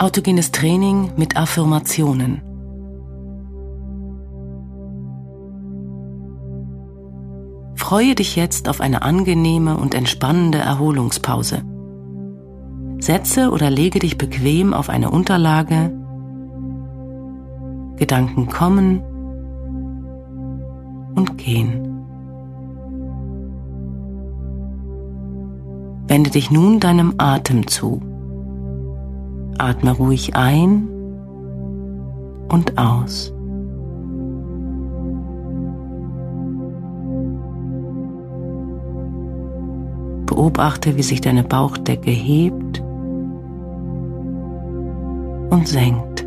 Autogenes Training mit Affirmationen. Freue dich jetzt auf eine angenehme und entspannende Erholungspause. Setze oder lege dich bequem auf eine Unterlage. Gedanken kommen und gehen. Wende dich nun deinem Atem zu. Atme ruhig ein und aus. Beobachte, wie sich deine Bauchdecke hebt und senkt.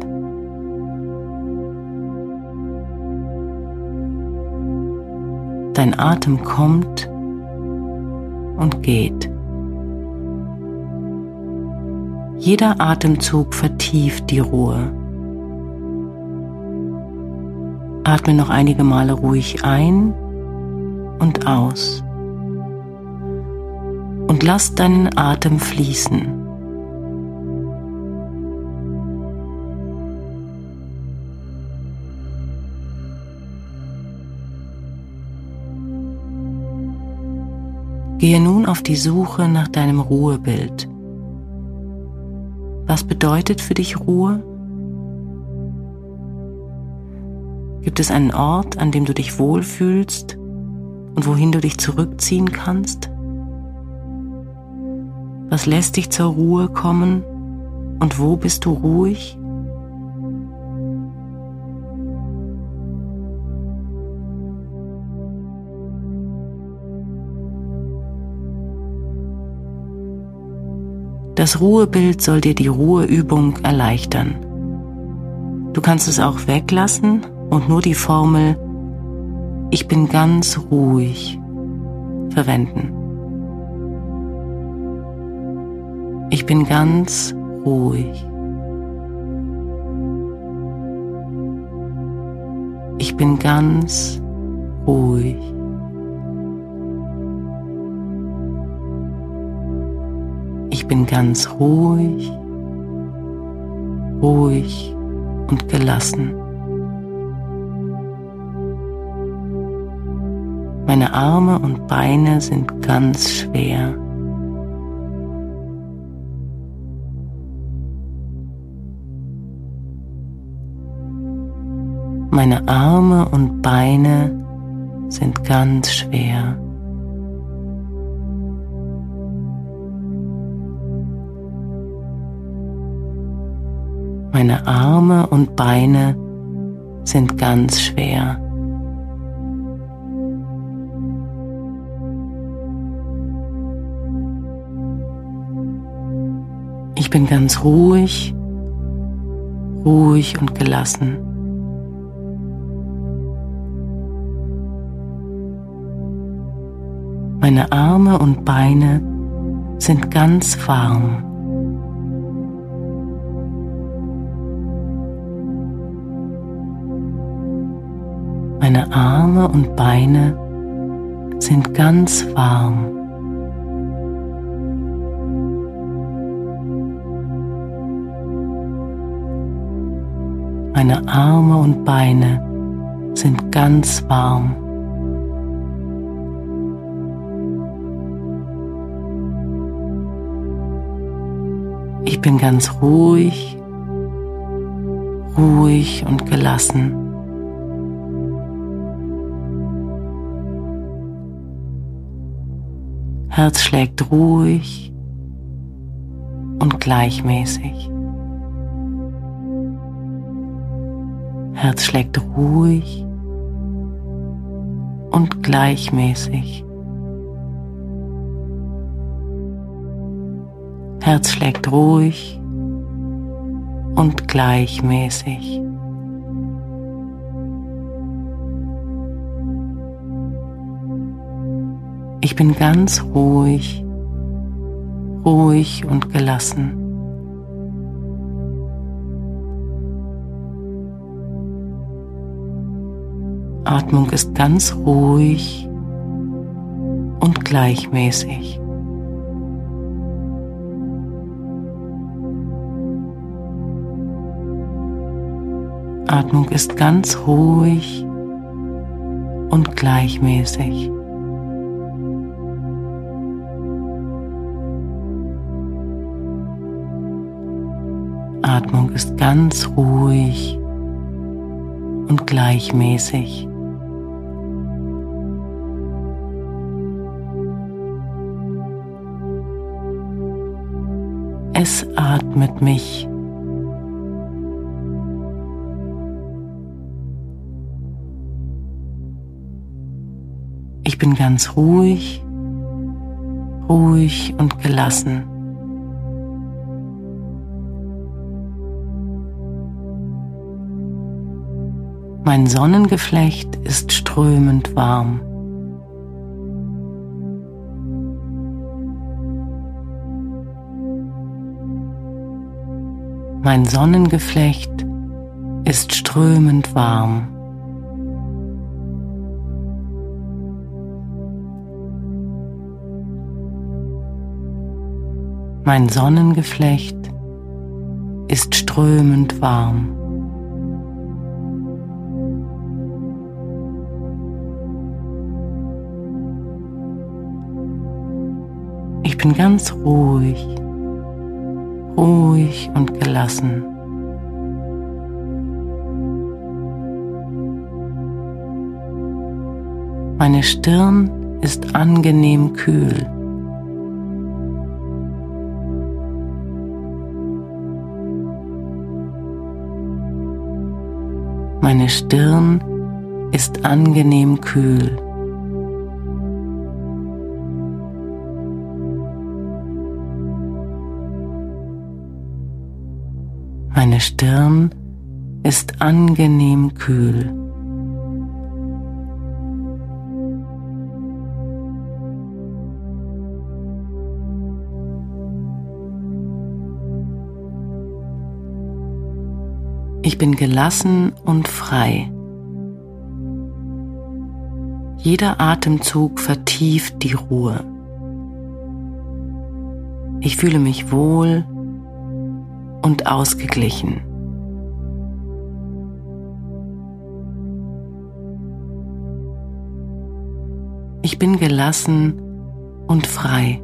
Dein Atem kommt und geht. Jeder Atemzug vertieft die Ruhe. Atme noch einige Male ruhig ein und aus. Und lass deinen Atem fließen. Gehe nun auf die Suche nach deinem Ruhebild. Was bedeutet für dich Ruhe? Gibt es einen Ort, an dem du dich wohlfühlst und wohin du dich zurückziehen kannst? Was lässt dich zur Ruhe kommen und wo bist du ruhig? Das Ruhebild soll dir die Ruheübung erleichtern. Du kannst es auch weglassen und nur die Formel Ich bin ganz ruhig verwenden. Ich bin ganz ruhig. Ich bin ganz ruhig. Ich bin ganz ruhig, ruhig und gelassen. Meine Arme und Beine sind ganz schwer. Meine Arme und Beine sind ganz schwer. Meine Arme und Beine sind ganz schwer. Ich bin ganz ruhig, ruhig und gelassen. Meine Arme und Beine sind ganz warm. Meine Arme und Beine sind ganz warm. Meine Arme und Beine sind ganz warm. Ich bin ganz ruhig, ruhig und gelassen. Herz schlägt ruhig und gleichmäßig. Herz schlägt ruhig und gleichmäßig. Herz schlägt ruhig und gleichmäßig. Ich bin ganz ruhig, ruhig und gelassen. Atmung ist ganz ruhig und gleichmäßig. Atmung ist ganz ruhig und gleichmäßig. Atmung ist ganz ruhig und gleichmäßig. Es atmet mich. Ich bin ganz ruhig, ruhig und gelassen. Mein Sonnengeflecht ist strömend warm. Mein Sonnengeflecht ist strömend warm. Mein Sonnengeflecht ist strömend warm. Ich bin ganz ruhig, ruhig und gelassen. Meine Stirn ist angenehm kühl. Meine Stirn ist angenehm kühl. Meine Stirn ist angenehm kühl. Ich bin gelassen und frei. Jeder Atemzug vertieft die Ruhe. Ich fühle mich wohl und ausgeglichen. Ich bin gelassen und frei.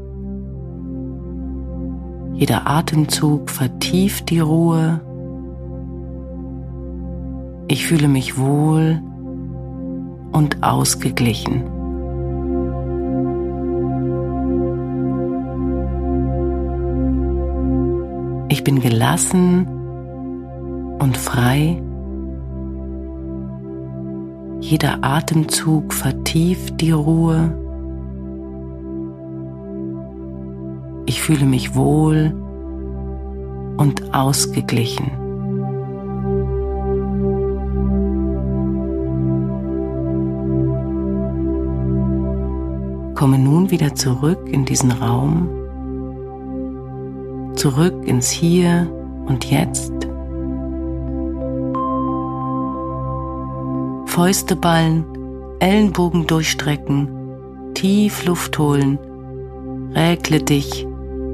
Jeder Atemzug vertieft die Ruhe. Ich fühle mich wohl und ausgeglichen. Bin gelassen und frei. Jeder Atemzug vertieft die Ruhe. Ich fühle mich wohl und ausgeglichen. Komme nun wieder zurück in diesen Raum zurück ins Hier und Jetzt. Fäuste ballen, Ellenbogen durchstrecken, tief Luft holen, räkle dich,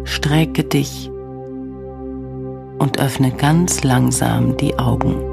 strecke dich und öffne ganz langsam die Augen.